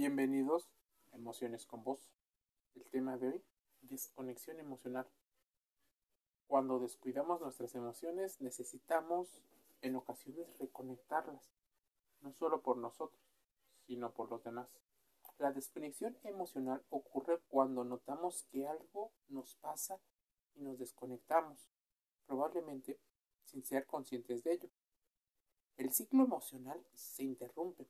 Bienvenidos a Emociones con Vos. El tema de hoy, desconexión emocional. Cuando descuidamos nuestras emociones necesitamos en ocasiones reconectarlas, no solo por nosotros, sino por los demás. La desconexión emocional ocurre cuando notamos que algo nos pasa y nos desconectamos, probablemente sin ser conscientes de ello. El ciclo emocional se interrumpe.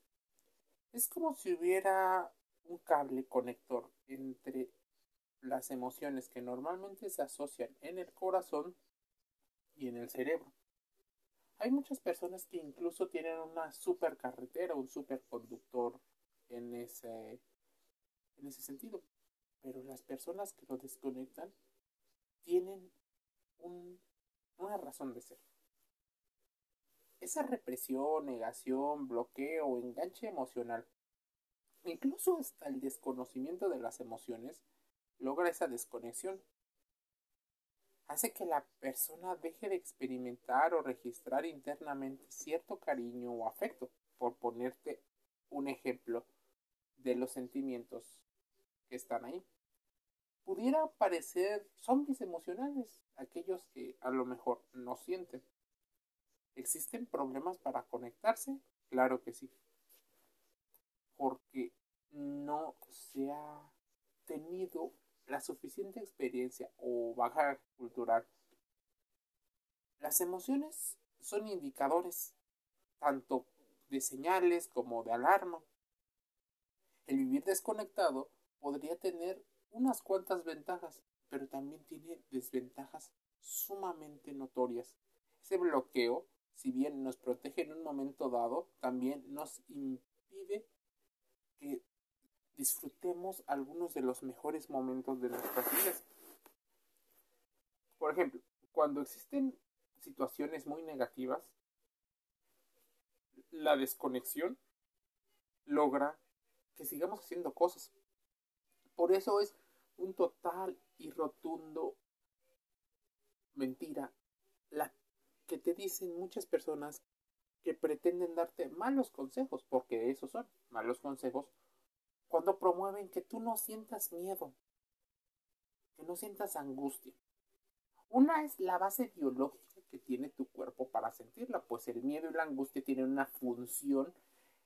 Es como si hubiera un cable conector entre las emociones que normalmente se asocian en el corazón y en el cerebro. Hay muchas personas que incluso tienen una supercarretera, un superconductor en ese, en ese sentido. Pero las personas que lo desconectan tienen una razón de ser. Esa represión, negación, bloqueo enganche emocional, incluso hasta el desconocimiento de las emociones, logra esa desconexión. Hace que la persona deje de experimentar o registrar internamente cierto cariño o afecto, por ponerte un ejemplo de los sentimientos que están ahí. Pudiera parecer zombies emocionales, aquellos que a lo mejor no sienten. ¿Existen problemas para conectarse? Claro que sí. Porque no se ha tenido la suficiente experiencia o baja cultural. Las emociones son indicadores tanto de señales como de alarma. El vivir desconectado podría tener unas cuantas ventajas, pero también tiene desventajas sumamente notorias. Ese bloqueo, si bien nos protege en un momento dado, también nos impide que disfrutemos algunos de los mejores momentos de nuestras vidas. Por ejemplo, cuando existen situaciones muy negativas, la desconexión logra que sigamos haciendo cosas. Por eso es un total y rotundo mentira la que te dicen muchas personas que pretenden darte malos consejos, porque esos son malos consejos, cuando promueven que tú no sientas miedo, que no sientas angustia. Una es la base biológica que tiene tu cuerpo para sentirla, pues el miedo y la angustia tienen una función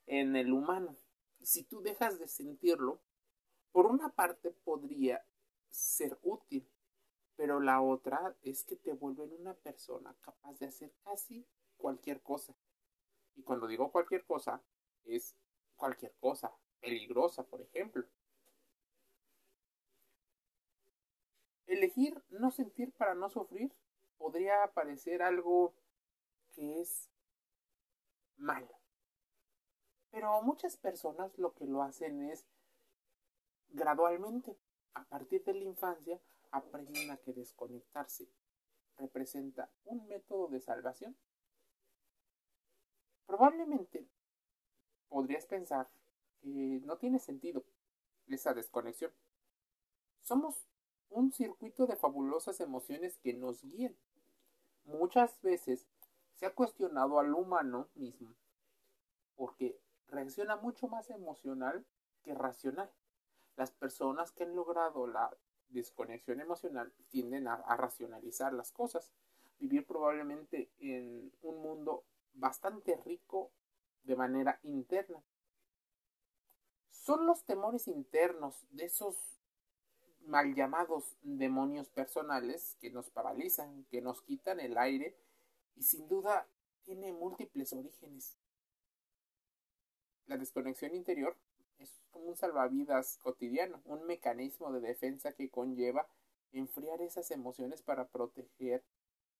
en el humano si tú dejas de sentirlo, por una parte podría ser útil, pero la otra es que te vuelven una persona capaz de hacer casi cualquier cosa. Y cuando digo cualquier cosa, es cualquier cosa, peligrosa, por ejemplo. Elegir no sentir para no sufrir podría parecer algo que es malo. Pero muchas personas lo que lo hacen es gradualmente, a partir de la infancia, aprenden a que desconectarse representa un método de salvación. Probablemente podrías pensar que no tiene sentido esa desconexión. Somos un circuito de fabulosas emociones que nos guían. Muchas veces se ha cuestionado al humano mismo porque reacciona mucho más emocional que racional. Las personas que han logrado la desconexión emocional tienden a, racionalizar las cosas, vivir probablemente en un mundo bastante rico de manera interna. Son los temores internos de esos mal llamados demonios personales que nos paralizan, que nos quitan el aire y sin duda tiene múltiples orígenes. La desconexión interior es como un salvavidas cotidiano, un mecanismo de defensa que conlleva enfriar esas emociones para proteger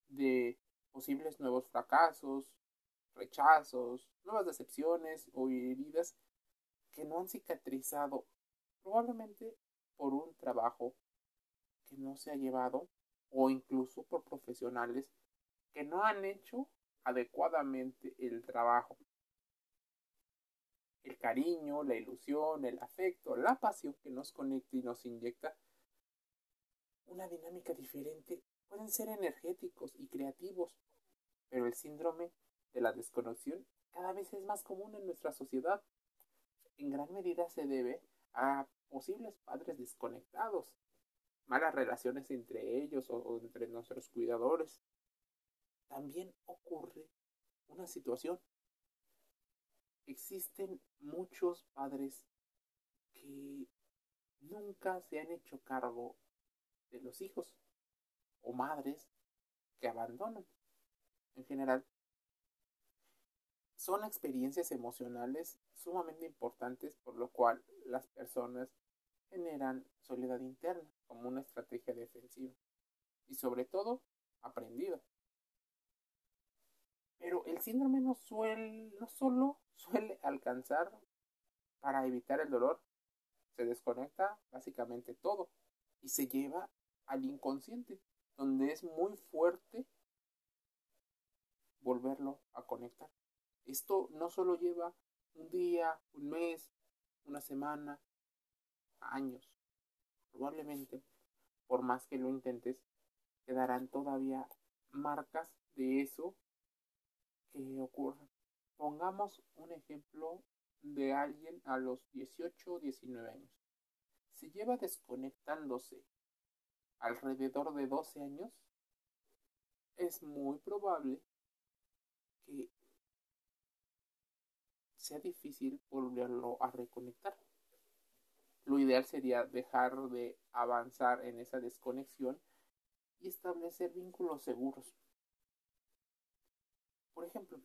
de posibles nuevos fracasos, rechazos, nuevas decepciones o heridas que no han cicatrizado, probablemente por un trabajo que no se ha llevado o incluso por profesionales que no han hecho adecuadamente el trabajo cariño, la ilusión, el afecto, la pasión que nos conecta y nos inyecta una dinámica diferente pueden ser energéticos y creativos, pero el síndrome de la desconexión cada vez es más común en nuestra sociedad. en gran medida se debe a posibles padres desconectados, malas relaciones entre ellos o, entre nuestros cuidadores. También ocurre una situación. Existen muchos padres que nunca se han hecho cargo de los hijos o madres que abandonan. En general, son experiencias emocionales sumamente importantes por lo cual las personas generan soledad interna como una estrategia defensiva y sobre todo aprendida. Pero el síndrome no, no solo suele alcanzar para evitar el dolor, se desconecta básicamente todo y se lleva al inconsciente, donde es muy fuerte volverlo a conectar. Esto no solo lleva un día, un mes, una semana, años. Probablemente, por más que lo intentes, quedarán todavía marcas de eso que ocurre. Pongamos un ejemplo de alguien a los 18 o 19 años. Se lleva desconectándose alrededor de 12 años. Es muy probable que sea difícil volverlo a reconectar. Lo ideal sería dejar de avanzar en esa desconexión y establecer vínculos seguros. Por ejemplo,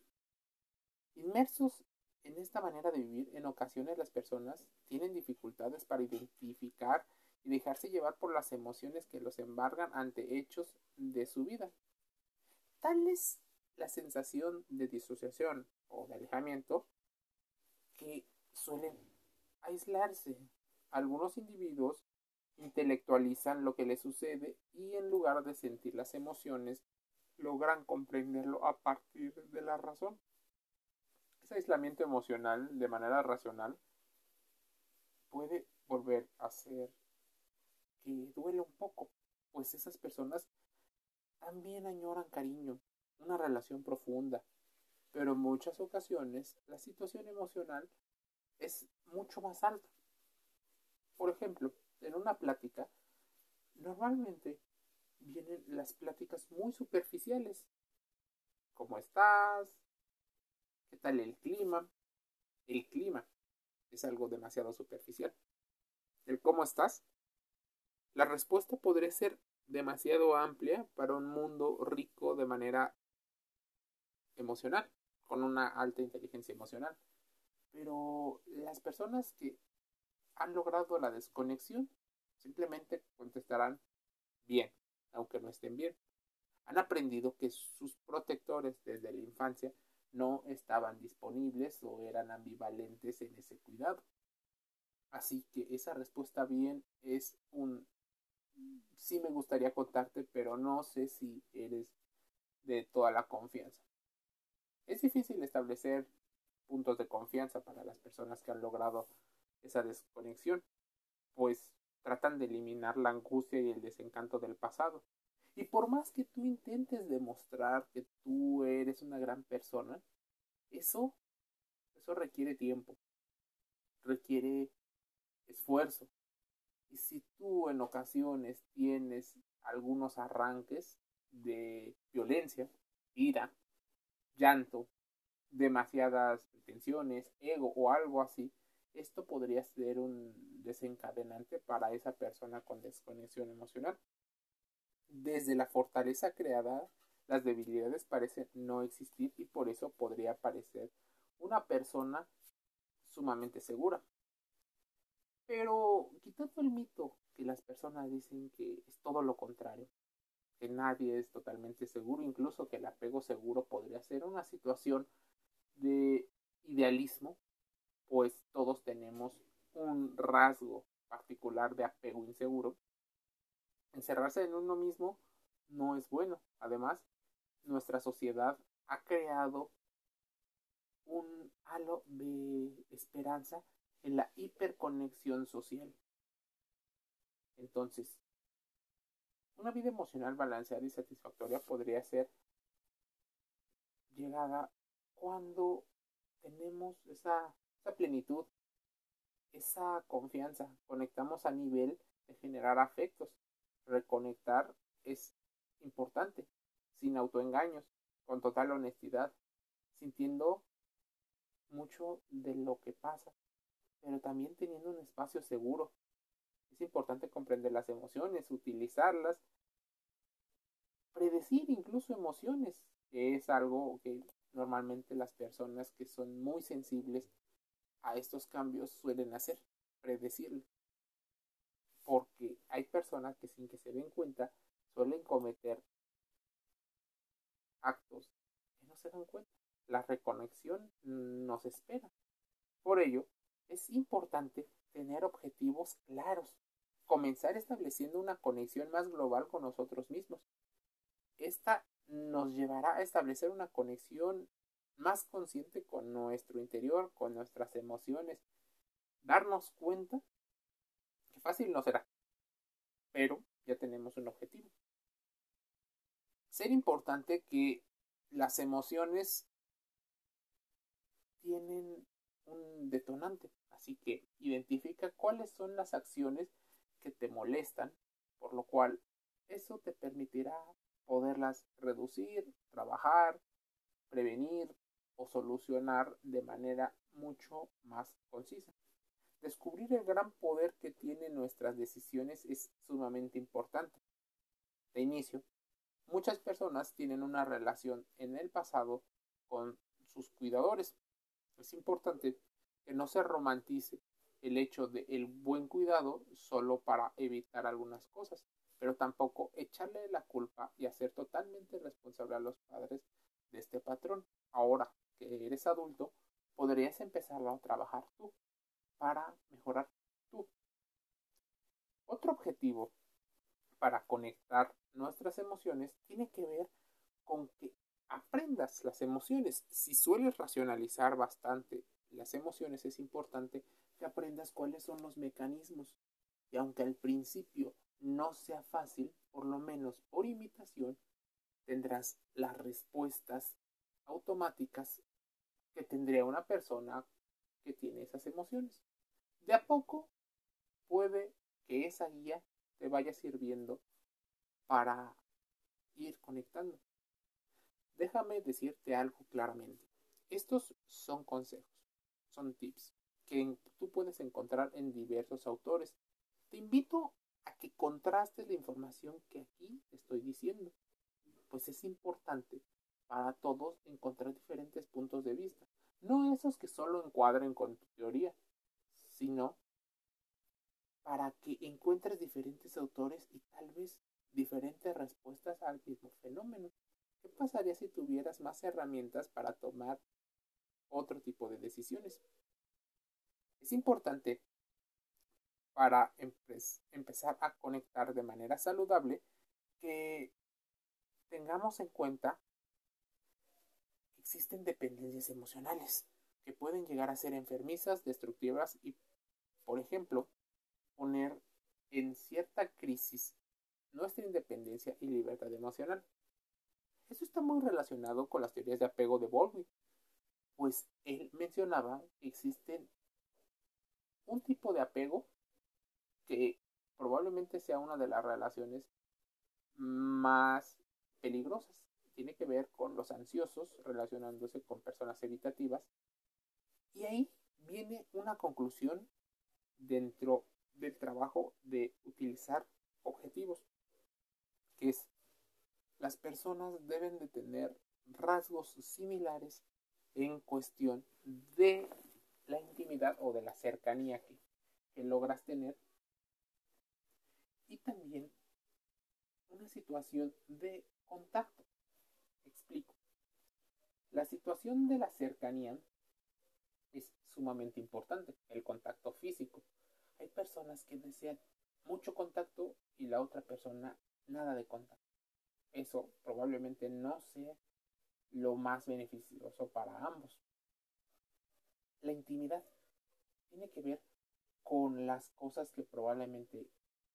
inmersos en esta manera de vivir, en ocasiones las personas tienen dificultades para identificar y dejarse llevar por las emociones que los embargan ante hechos de su vida. Tal es la sensación de disociación o de alejamiento que suelen aislarse. Algunos individuos intelectualizan lo que les sucede y en lugar de sentir las emociones, logran comprenderlo a partir de la razón. Ese aislamiento emocional de manera racional puede volver a ser que duele un poco, pues esas personas también añoran cariño, una relación profunda, pero en muchas ocasiones la situación emocional es mucho más alta. Por ejemplo, en una plática, normalmente vienen las pláticas muy superficiales. ¿Cómo estás? ¿Qué tal el clima? El clima es algo demasiado superficial. El cómo estás. La respuesta podría ser demasiado amplia para un mundo rico de manera emocional con una alta inteligencia emocional. Pero las personas que han logrado la desconexión simplemente contestarán bien, aunque no estén bien. Han aprendido que sus protectores desde la infancia no estaban disponibles o eran ambivalentes en ese cuidado. Así que esa respuesta bien es un sí me gustaría contarte, pero no sé si eres de toda la confianza. Es difícil establecer puntos de confianza para las personas que han logrado esa desconexión, pues tratan de eliminar la angustia y el desencanto del pasado. Y por más que tú intentes demostrar que tú eres una gran persona, eso, eso requiere tiempo, requiere esfuerzo. Y si tú en ocasiones tienes algunos arranques de violencia, ira, llanto, demasiadas tensiones, ego o algo así, esto podría ser un desencadenante para esa persona con desconexión emocional. Desde la fortaleza creada, las debilidades parecen no existir y por eso podría parecer una persona sumamente segura. Pero quitando el mito que las personas dicen que es todo lo contrario, que nadie es totalmente seguro, incluso que el apego seguro podría ser una situación de idealismo, pues todos tenemos un rasgo particular de apego inseguro. Encerrarse en uno mismo no es bueno. Además, nuestra sociedad ha creado un halo de esperanza en la hiperconexión social. Entonces, una vida emocional balanceada y satisfactoria podría ser llegada cuando tenemos esa, esa plenitud esa confianza, conectamos a nivel de generar afectos. Reconectar es importante, sin autoengaños, con total honestidad, sintiendo mucho de lo que pasa, pero también teniendo un espacio seguro. Es importante comprender las emociones, utilizarlas, predecir incluso emociones, que es algo que normalmente las personas que son muy sensibles a estos cambios suelen hacer, predecirlo. Porque hay personas que sin que se den cuenta suelen cometer actos que no se dan cuenta. La reconexión nos espera. Por ello, es importante tener objetivos claros, comenzar estableciendo una conexión más global con nosotros mismos. Esta nos llevará a establecer una conexión más consciente con nuestro interior, con nuestras emociones, darnos cuenta que fácil no será, pero ya tenemos un objetivo. Ser importante que las emociones tienen un detonante, así que identifica cuáles son las acciones que te molestan, por lo cual eso te permitirá poderlas reducir, trabajar, prevenir o solucionar de manera mucho más concisa. Descubrir el gran poder que tienen nuestras decisiones es sumamente importante. De inicio, muchas personas tienen una relación en el pasado con sus cuidadores. Es importante que no se romantice el hecho de el buen cuidado solo para evitar algunas cosas, pero tampoco echarle la culpa y hacer totalmente responsable a los padres de este patrón. Ahora eres adulto, podrías empezar a trabajar tú para mejorar tú. Otro objetivo para conectar nuestras emociones tiene que ver con que aprendas las emociones. Si sueles racionalizar bastante las emociones, es importante que aprendas cuáles son los mecanismos. Y aunque al principio no sea fácil, por lo menos por imitación, tendrás las respuestas automáticas que tendría una persona que tiene esas emociones. De a poco puede que esa guía te vaya sirviendo para ir conectando. Déjame decirte algo claramente. Estos son consejos, son tips que tú puedes encontrar en diversos autores. Te invito a que contrastes la información que aquí estoy diciendo, pues es importante para todos encontrar diferentes puntos de vista. No esos que solo encuadren con tu teoría, sino para que encuentres diferentes autores y tal vez diferentes respuestas al mismo fenómeno. ¿Qué pasaría si tuvieras más herramientas para tomar otro tipo de decisiones? Es importante para empezar a conectar de manera saludable que tengamos en cuenta existen dependencias emocionales que pueden llegar a ser enfermizas, destructivas y, por ejemplo, poner en cierta crisis nuestra independencia y libertad emocional. Eso está muy relacionado con las teorías de apego de Baldwin, pues él mencionaba que existen un tipo de apego que probablemente sea una de las relaciones más peligrosas tiene que ver con los ansiosos relacionándose con personas evitativas. Y ahí viene una conclusión dentro del trabajo de utilizar objetivos, que es las personas deben de tener rasgos similares en cuestión de la intimidad o de la cercanía que, que logras tener y también una situación de contacto La situación de la cercanía es sumamente importante, el contacto físico. Hay personas que desean mucho contacto y la otra persona nada de contacto. Eso probablemente no sea lo más beneficioso para ambos. La intimidad tiene que ver con las cosas que probablemente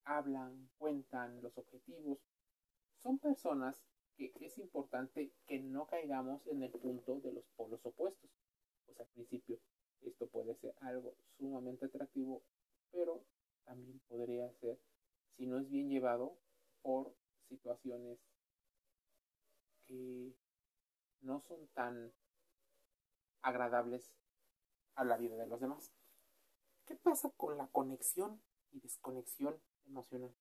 hablan, cuentan, los objetivos. Son personas que es importante que no caigamos en el punto de los polos opuestos. Pues al principio Esto puede ser algo sumamente atractivo, pero también podría ser, si no es bien llevado, por situaciones que no son tan agradables a la vida de los demás. ¿Qué pasa con la conexión y desconexión emocional?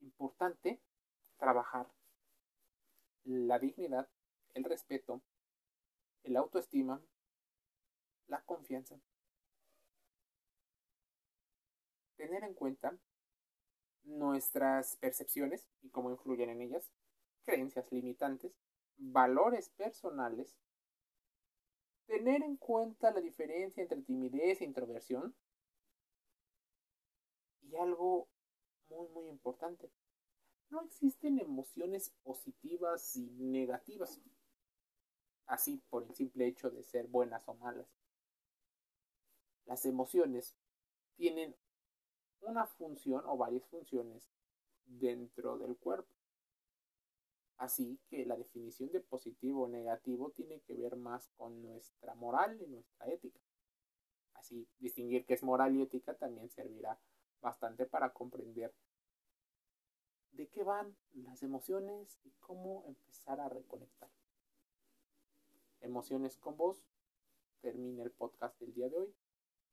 Importante trabajar la dignidad, el respeto, el autoestima, la confianza. Tener en cuenta nuestras percepciones y cómo influyen en ellas, creencias limitantes, valores personales, tener en cuenta la diferencia entre timidez e introversión y algo muy muy importante, no existen emociones positivas y negativas, así por el simple hecho de ser buenas o malas. Las emociones tienen una función o varias funciones dentro del cuerpo. Así que la definición de positivo o negativo tiene que ver más con nuestra moral y nuestra ética. Así, distinguir qué es moral y ética también servirá bastante para comprender de qué van las emociones y cómo empezar a reconectar. Emociones con vos. Termina el podcast del día de hoy,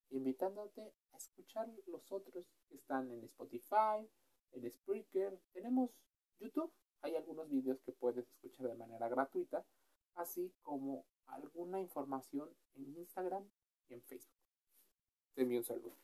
invitándote a escuchar los otros que están en Spotify, en Spreaker. Tenemos YouTube. Hay algunos vídeos que puedes escuchar de manera gratuita, así como alguna información en Instagram y en Facebook. Te un saludo.